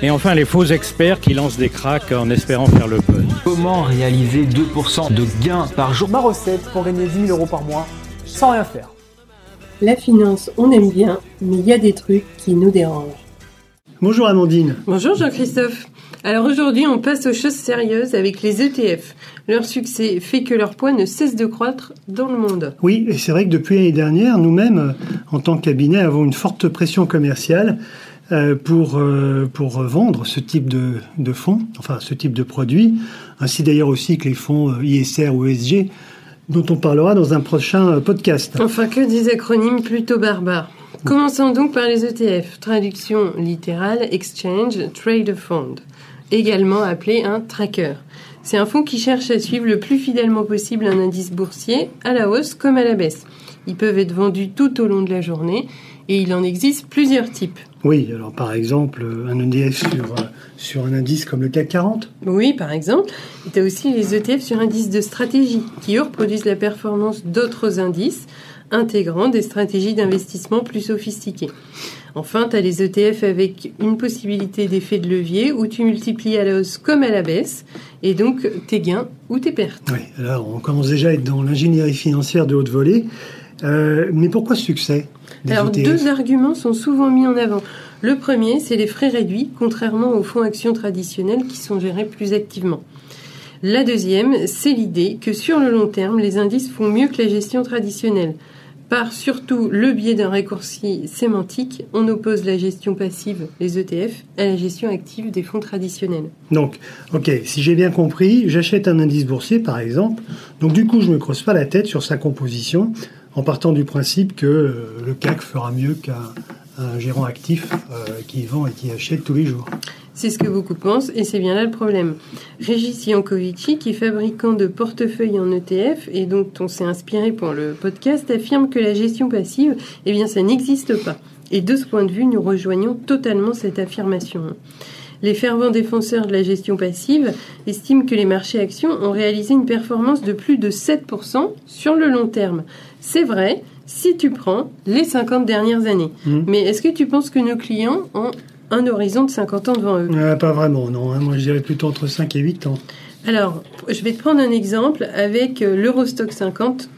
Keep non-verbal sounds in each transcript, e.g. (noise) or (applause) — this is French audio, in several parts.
Et enfin, les faux experts qui lancent des cracks en espérant faire le buzz. Comment réaliser 2% de gains par jour? Ma recette pour gagner 10 000 euros par mois sans rien faire. La finance, on aime bien, mais il y a des trucs qui nous dérangent. Bonjour Amandine. Bonjour Jean-Christophe. Alors aujourd'hui, on passe aux choses sérieuses avec les ETF. Leur succès fait que leur poids ne cesse de croître dans le monde. Oui, et c'est vrai que depuis l'année dernière, nous-mêmes, euh, en tant que cabinet, avons une forte pression commerciale euh, pour, euh, pour vendre ce type de, de fonds, enfin ce type de produits, ainsi d'ailleurs aussi que les fonds ISR ou ESG, dont on parlera dans un prochain podcast. Enfin, que des acronymes plutôt barbares. Commençons donc par les ETF, traduction littérale Exchange Trade Fund, également appelé un tracker. C'est un fonds qui cherche à suivre le plus fidèlement possible un indice boursier, à la hausse comme à la baisse. Ils peuvent être vendus tout au long de la journée et il en existe plusieurs types. Oui, alors par exemple, un ETF sur, euh, sur un indice comme le CAC 40 Oui, par exemple. Et tu as aussi les ETF sur indices de stratégie, qui eux reproduisent la performance d'autres indices, intégrant des stratégies d'investissement plus sophistiquées. Enfin, tu as les ETF avec une possibilité d'effet de levier où tu multiplies à la hausse comme à la baisse, et donc tes gains ou tes pertes. Oui, alors on commence déjà à être dans l'ingénierie financière de haute volée. Euh, mais pourquoi ce succès des Alors, ETF? deux arguments sont souvent mis en avant. Le premier, c'est les frais réduits, contrairement aux fonds actions traditionnels qui sont gérés plus activement. La deuxième, c'est l'idée que sur le long terme, les indices font mieux que la gestion traditionnelle. Par surtout le biais d'un raccourci sémantique, on oppose la gestion passive, les ETF, à la gestion active des fonds traditionnels. Donc, ok, si j'ai bien compris, j'achète un indice boursier par exemple, donc du coup je me creuse pas la tête sur sa composition en partant du principe que euh, le CAC fera mieux qu'un un gérant actif euh, qui vend et qui achète tous les jours. C'est ce que beaucoup pensent et c'est bien là le problème. Régis Yankovici, qui est fabricant de portefeuilles en ETF et dont on s'est inspiré pour le podcast, affirme que la gestion passive, eh bien, ça n'existe pas. Et de ce point de vue, nous rejoignons totalement cette affirmation. Les fervents défenseurs de la gestion passive estiment que les marchés actions ont réalisé une performance de plus de 7% sur le long terme. C'est vrai si tu prends les 50 dernières années. Mhm. Mais est-ce que tu penses que nos clients ont un horizon de 50 ans devant eux Euh, pas vraiment, non. hein. Moi je dirais plutôt entre 5 et 8 ans. Alors, je vais te prendre un exemple avec euh, l'Eurostock 50,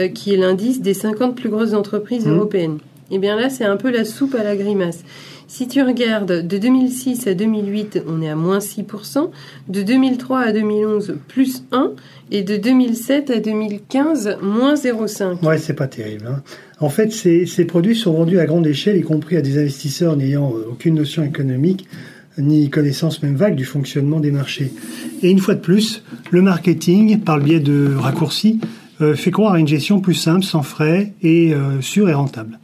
euh, qui est l'indice des 50 plus grosses entreprises Mhm. européennes. Et bien là, c'est un peu la soupe à la grimace. Si tu regardes de 2006 à 2008, on est à moins 6%, de 2003 à 2011, plus 1, et de 2007 à 2015, moins 0,5. Ouais, c'est pas terrible. hein. En fait, ces, produits sont vendus à grande échelle, y compris à des investisseurs n'ayant euh, aucune notion économique ni connaissance même vague du fonctionnement des marchés. Et une fois de plus, le marketing, par le biais de raccourcis, euh, fait croire à une gestion plus simple, sans frais et euh, sûre et rentable.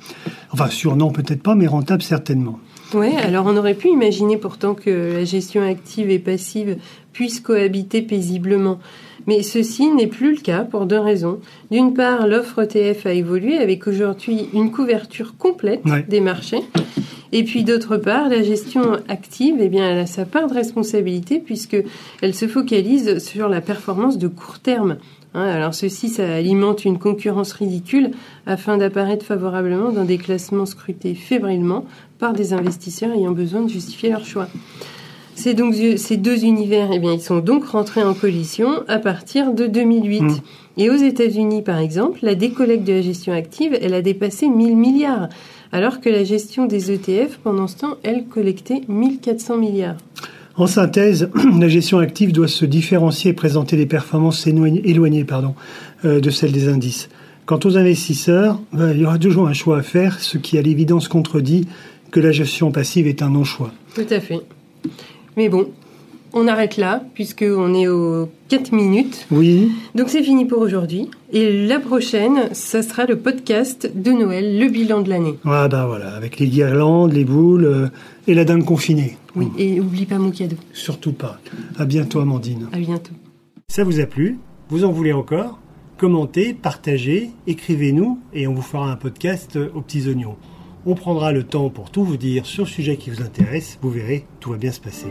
Enfin, sûre non, peut-être pas, mais rentable certainement. Ouais, alors on aurait pu imaginer pourtant que la gestion active et passive puissent cohabiter paisiblement. Mais ceci n'est plus le cas pour deux raisons. D'une part, l'offre ETF a évolué avec aujourd'hui une couverture complète Ouais. des marchés. Et puis d'autre part, la gestion active, eh bien, elle a sa part de responsabilité puisque elle se focalise sur la performance de court terme. Hein, alors ceci, ça alimente une concurrence ridicule afin d'apparaître favorablement dans des classements scrutés fébrilement par des investisseurs ayant besoin de justifier leur choix. Ces, donc, ces deux univers, eh bien, ils sont donc rentrés en collision à partir de 2008. Mm. Et aux États-Unis, par exemple, la décollecte de la gestion active, elle a dépassé 1000 milliards, alors que la gestion des ETF, pendant ce temps, elle collectait 1400 milliards. En synthèse, (clears throat) la gestion active doit se différencier et présenter des performances éloignées, éloignées pardon, euh, de celles des indices. Quant aux investisseurs, ben, il y aura toujours un choix à faire, ce qui à l'évidence contredit que la gestion passive est un non-choix. Tout à fait. Mais bon, on arrête là, puisqu'on est aux 4 minutes. Oui, Donc c'est fini pour aujourd'hui. Et la prochaine, ça sera le podcast de Noël, le bilan de l'année. ah ben voilà, avec les guirlandes, les boules euh, et la dinde confinée. Oui, et oublie pas mon cadeau. Surtout pas. À bientôt Amandine. À bientôt. Ça vous a plu? Vous en voulez encore? Commentez, partagez, écrivez-nous et on vous fera un podcast aux petits oignons. On prendra le temps pour tout vous dire sur le sujet qui vous intéresse. Vous verrez, tout va bien se passer.